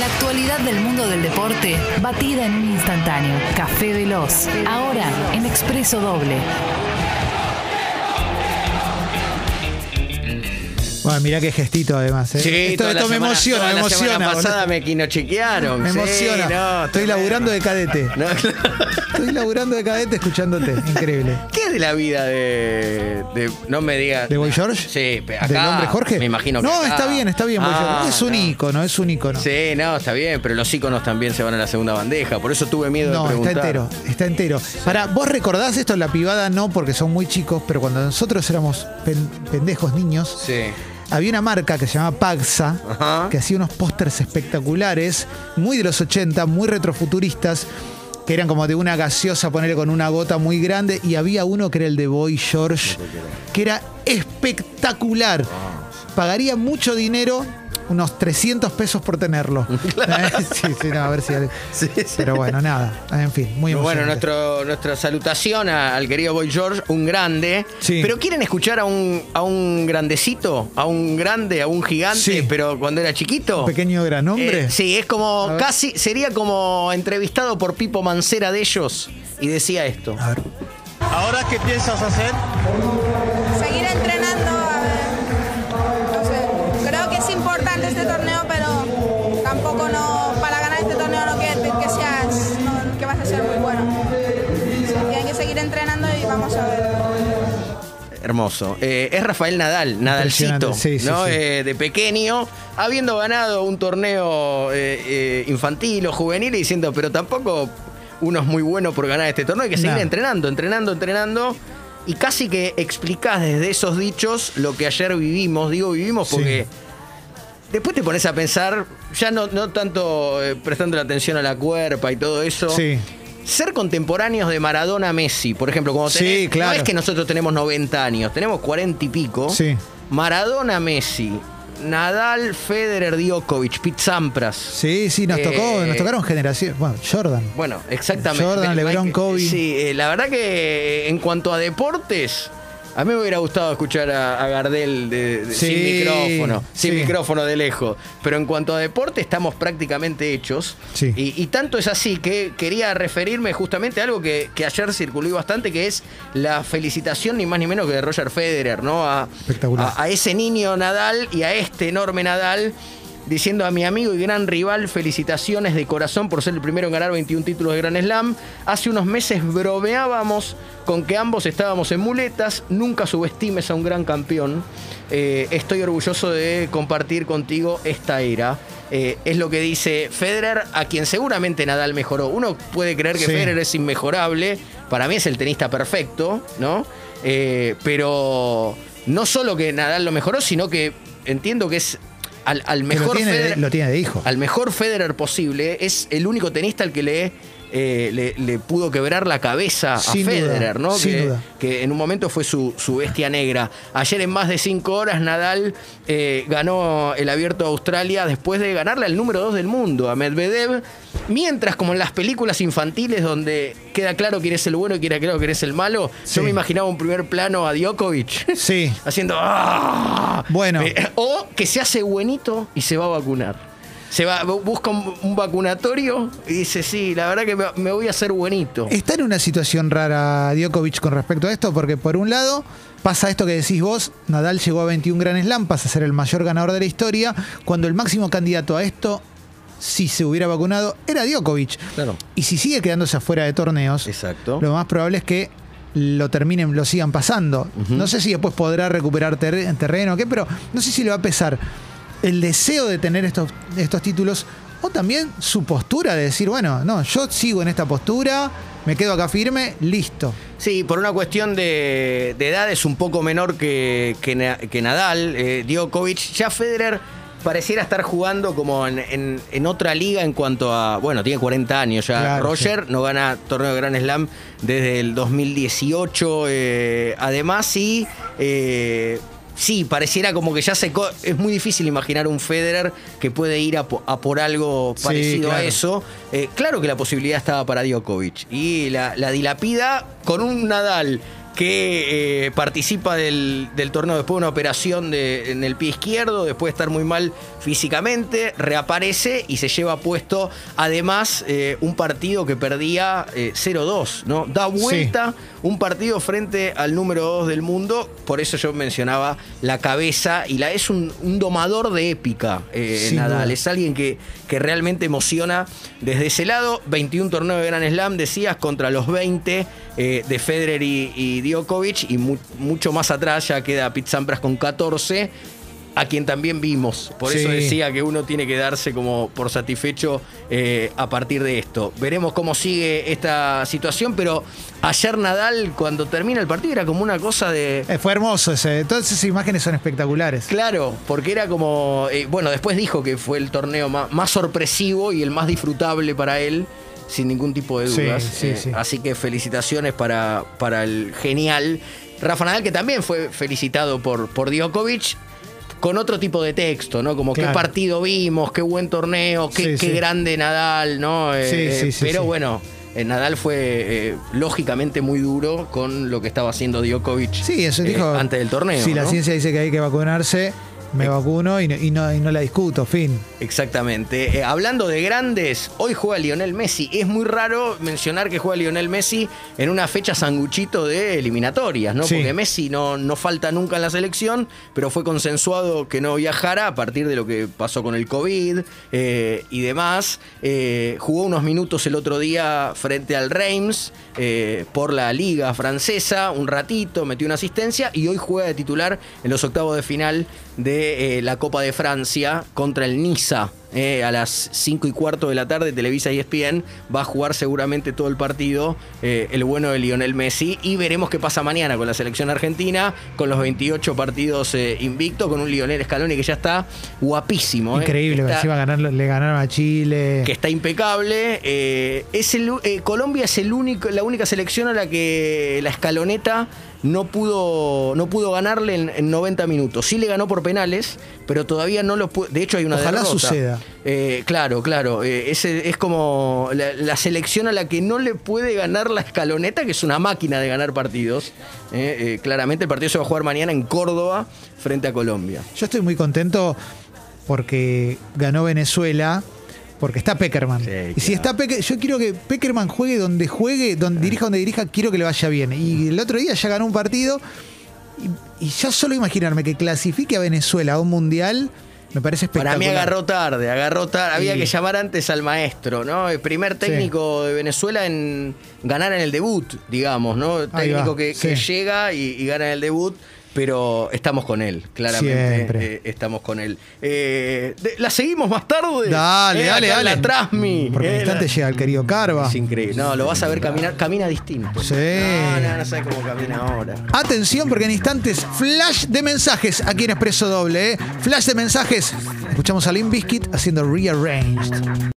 La actualidad del mundo del deporte, batida en un instantáneo. Café Veloz, ahora en Expreso Doble. Mirá qué gestito además. ¿eh? Sí, esto la me semana- emociona, me la emociona. boludo. pasada me quinochequearon. Me sí, emociona. no, Estoy tremendo. laburando de cadete. No, Estoy laburando de cadete escuchándote. Increíble. ¿Qué es de la vida de. de- no me digas. ¿De Boy George? Sí, acá. ¿Del hombre Jorge? Me imagino que. No, acá. está bien, está bien. Boy Ah, George. es un no. ícono, es un ícono. Sí, no, está bien, pero los íconos también se van a la segunda bandeja. Por eso tuve miedo No, de está preguntar. entero, está entero. Para, vos recordás esto, la pivada no, porque son muy chicos, pero cuando nosotros éramos pen- pendejos niños, Sí. Había una marca que se llamaba Paxa, Ajá. que hacía unos pósters espectaculares, muy de los 80, muy retrofuturistas, que eran como de una gaseosa, ponerle con una gota muy grande, y había uno que era el de Boy George, que era espectacular. Pagaría mucho dinero, unos 300 pesos por tenerlo. sí, sí, no, a ver si... Sí, sí. Pero bueno, nada, en fin, muy Bueno, nuestro, nuestra salutación a- al querido Boy George, un grande. Sí. Pero quieren escuchar a un, a un grandecito, a un grande, a un gigante, Sí. pero cuando era chiquito. Un pequeño gran hombre. Eh, sí, es como casi, sería como entrevistado por Pipo Mancera de ellos y decía esto. A ver. ¿Ahora qué piensas hacer? Hermoso. Eh, es Rafael Nadal, Nadalcito, sí, sí, ¿no? sí. Eh, de pequeño, habiendo ganado un torneo eh, infantil o juvenil y diciendo, pero tampoco uno es muy bueno por ganar este torneo, hay que seguir No. entrenando, entrenando, entrenando. Y casi que explicás desde esos dichos lo que ayer vivimos. Digo vivimos porque después te pones a pensar, ya no, no tanto prestando la atención a la cuerpa y todo eso. Sí. Ser contemporáneos de Maradona Messi, por ejemplo, como Sí, tenés, claro. no es que nosotros tenemos 90 años, tenemos 40 y pico. Sí. Maradona Messi, Nadal, Federer, Djokovic, Pete Sampras. Sí, sí, nos Eh, tocó, nos tocaron generaciones. Bueno, Jordan. Bueno, exactamente. Jordan, LeBron, Kobe. Sí, eh, la verdad que eh, en cuanto a deportes, a mí me hubiera gustado escuchar a, a Gardel de- de- Sí, sin micrófono, sin sí. micrófono de lejos. Pero en cuanto a deporte, estamos prácticamente hechos. Sí. Y, y tanto es así que quería referirme justamente a algo que, que ayer circuló bastante, que es la felicitación ni más ni menos que de Roger Federer, ¿no? A, Espectacular. a- a ese niño Nadal y a este enorme Nadal. Diciendo a mi amigo y gran rival, felicitaciones de corazón por ser el primero en ganar 21 títulos de Grand Slam. Hace unos meses bromeábamos con que ambos estábamos en muletas. Nunca subestimes a un gran campeón. Eh, estoy orgulloso de compartir contigo esta era. Eh, es lo que dice Federer, a quien seguramente Nadal mejoró. Uno puede creer que Sí. Federer es inmejorable. Para mí es el tenista perfecto, ¿no? Eh, pero no solo que Nadal lo mejoró, sino que entiendo que es al, al mejor lo, tiene, Federer, lo tiene de hijo. al mejor Federer posible. Es el único tenista al que le, eh, le, le pudo quebrar la cabeza Sin a duda, Federer, ¿no? sin que, duda. que en un momento fue su, su bestia negra. Ayer en más de cinco horas Nadal eh, ganó el abierto de Australia después de ganarle al número dos del mundo, a Medvedev. Mientras, como en las películas infantiles donde queda claro quién es el bueno y queda claro quién es el malo, Sí. yo me imaginaba un primer plano a Djokovic Sí. haciendo ¡ah! Bueno. Eh, o que se hace buenito y se va a vacunar. Se va, bu- busca un, un vacunatorio y dice, sí, la verdad que me, me voy a hacer buenito. Está en una situación rara Djokovic con respecto a esto, porque por un lado pasa esto que decís vos, Nadal llegó a 21 Grand Slam, pasa a ser el mayor ganador de la historia, cuando el máximo candidato a esto, si se hubiera vacunado, era Djokovic. Claro. Y si sigue quedándose afuera de torneos, Exacto. lo más probable es que lo terminen, lo sigan pasando. No sé si después podrá recuperar ter- terreno o qué, pero no sé si le va a pesar el deseo de tener estos, estos títulos o también su postura de decir, bueno, no, yo sigo en esta postura, me quedo acá firme, listo. Sí, por una cuestión de, de edad es un poco menor que, que Nadal, eh, Djokovic. Ya Federer pareciera estar jugando como en, en- en otra liga en cuanto a. Bueno, tiene 40 años ya. Claro, Roger no gana torneo de Grand Slam desde el 2018. eh, además, sí. eh, Sí, pareciera como que ya se... Es muy difícil imaginar un Federer que puede ir a, po- a por algo Sí, parecido a eso. Eh, claro que la posibilidad estaba para Djokovic. Y la, la dilapida con un Nadal que eh, participa del, del torneo. Después de una operación de- en el pie izquierdo, después de estar muy mal físicamente, reaparece y se lleva puesto además eh, un partido que perdía eh, 0-2, ¿no? Da vuelta un partido frente al número 2 del mundo, por eso yo mencionaba la cabeza y la es un, un domador de épica, eh, Nadal, es alguien que, que realmente emociona desde ese lado, 21 torneos de Grand Slam, decías, contra los 20 eh, de Federer y, y Djokovic, y mu- mucho más atrás ya queda Pete Sampras con 14, a quien también vimos. Por eso decía que uno tiene que darse como por satisfecho eh, a partir de esto. Veremos cómo sigue esta situación, pero ayer Nadal, cuando termina el partido, era como una cosa de... Eh, fue hermoso ese. Todas esas imágenes son espectaculares. Claro, porque era como. eh, bueno, después dijo que fue el torneo más, más sorpresivo y el más disfrutable para él, sin ningún tipo de Sí, dudas. sí, Eh, sí. Así que felicitaciones para, para el genial Rafa Nadal, que también fue felicitado por, por Djokovic. Con otro tipo de texto, ¿no? Como Claro. qué partido vimos, qué buen torneo, qué, Sí, qué sí. grande Nadal, ¿no? Eh, Sí, eh, sí, sí, pero sí. bueno, eh, Nadal fue eh, lógicamente muy duro con lo que estaba haciendo Djokovic Sí, eso eh, dijo. antes del torneo. Si la ciencia dice que hay que vacunarse, me vacuno y no, y no, y no la discuto, fin. Exactamente. Eh, hablando de grandes, hoy juega Lionel Messi. Es muy raro mencionar que juega Lionel Messi en una fecha sanguchito de eliminatorias, ¿no? Sí. Porque Messi no, no falta nunca en la selección, pero fue consensuado que no viajara a partir de lo que pasó con el COVID eh, y demás. Eh, jugó unos minutos el otro día frente al Reims por la Liga Francesa, un ratito, metió una asistencia y hoy juega de titular en los octavos de final de eh, la Copa de Francia contra el Niza. eh, a las 5 y cuarto de la tarde, Televisa y ESPN va a jugar seguramente todo el partido eh, el bueno de Lionel Messi y veremos qué pasa mañana con la selección argentina, con los 28 partidos eh, invictos, con un Lionel Scaloni que ya está guapísimo. Increíble, Está- encima ganar, le ganaron a Chile. que está impecable. Es el, Colombia es el único, la única selección a la que la escaloneta no pudo, no pudo ganarle en, en 90 minutos. Sí le ganó por penales, pero todavía no lo pudo. De hecho, hay una Ojalá derrota. suceda. Eh, claro, claro. Eh, ese es como la, la selección a la que no le puede ganar la escaloneta, que es una máquina de ganar partidos. Eh, eh, claramente el partido se va a jugar mañana en Córdoba frente a Colombia. Yo estoy muy contento porque ganó Venezuela. Porque está Peckerman. Sí, y si claro. está Pecker, yo quiero que Peckerman juegue donde juegue, donde dirija donde dirija, quiero que le vaya bien. Y el otro día ya ganó un partido. Y, y ya solo imaginarme que clasifique a Venezuela a un mundial, me parece espectacular. Para mí agarró tarde, agarró tarde. Había que llamar antes al maestro, ¿no? El primer técnico de Venezuela en ganar en el debut, digamos, ¿no? Técnico que, llega y, y gana en el debut. Pero estamos con él, claramente. Siempre. eh, estamos con él. Eh, de- ¿La seguimos más tarde? Dale, Eh, dale, dale. La Trasmi. Porque en un instante la- llega el querido Carva. Es increíble. No, lo vas a ver caminar. Camina distinto. Sí. No, no, no sabes cómo camina ahora. Atención porque en instantes flash de mensajes aquí en Expreso Doble. ¿eh? Flash de mensajes. Escuchamos a Limp Bizkit haciendo Rearranged.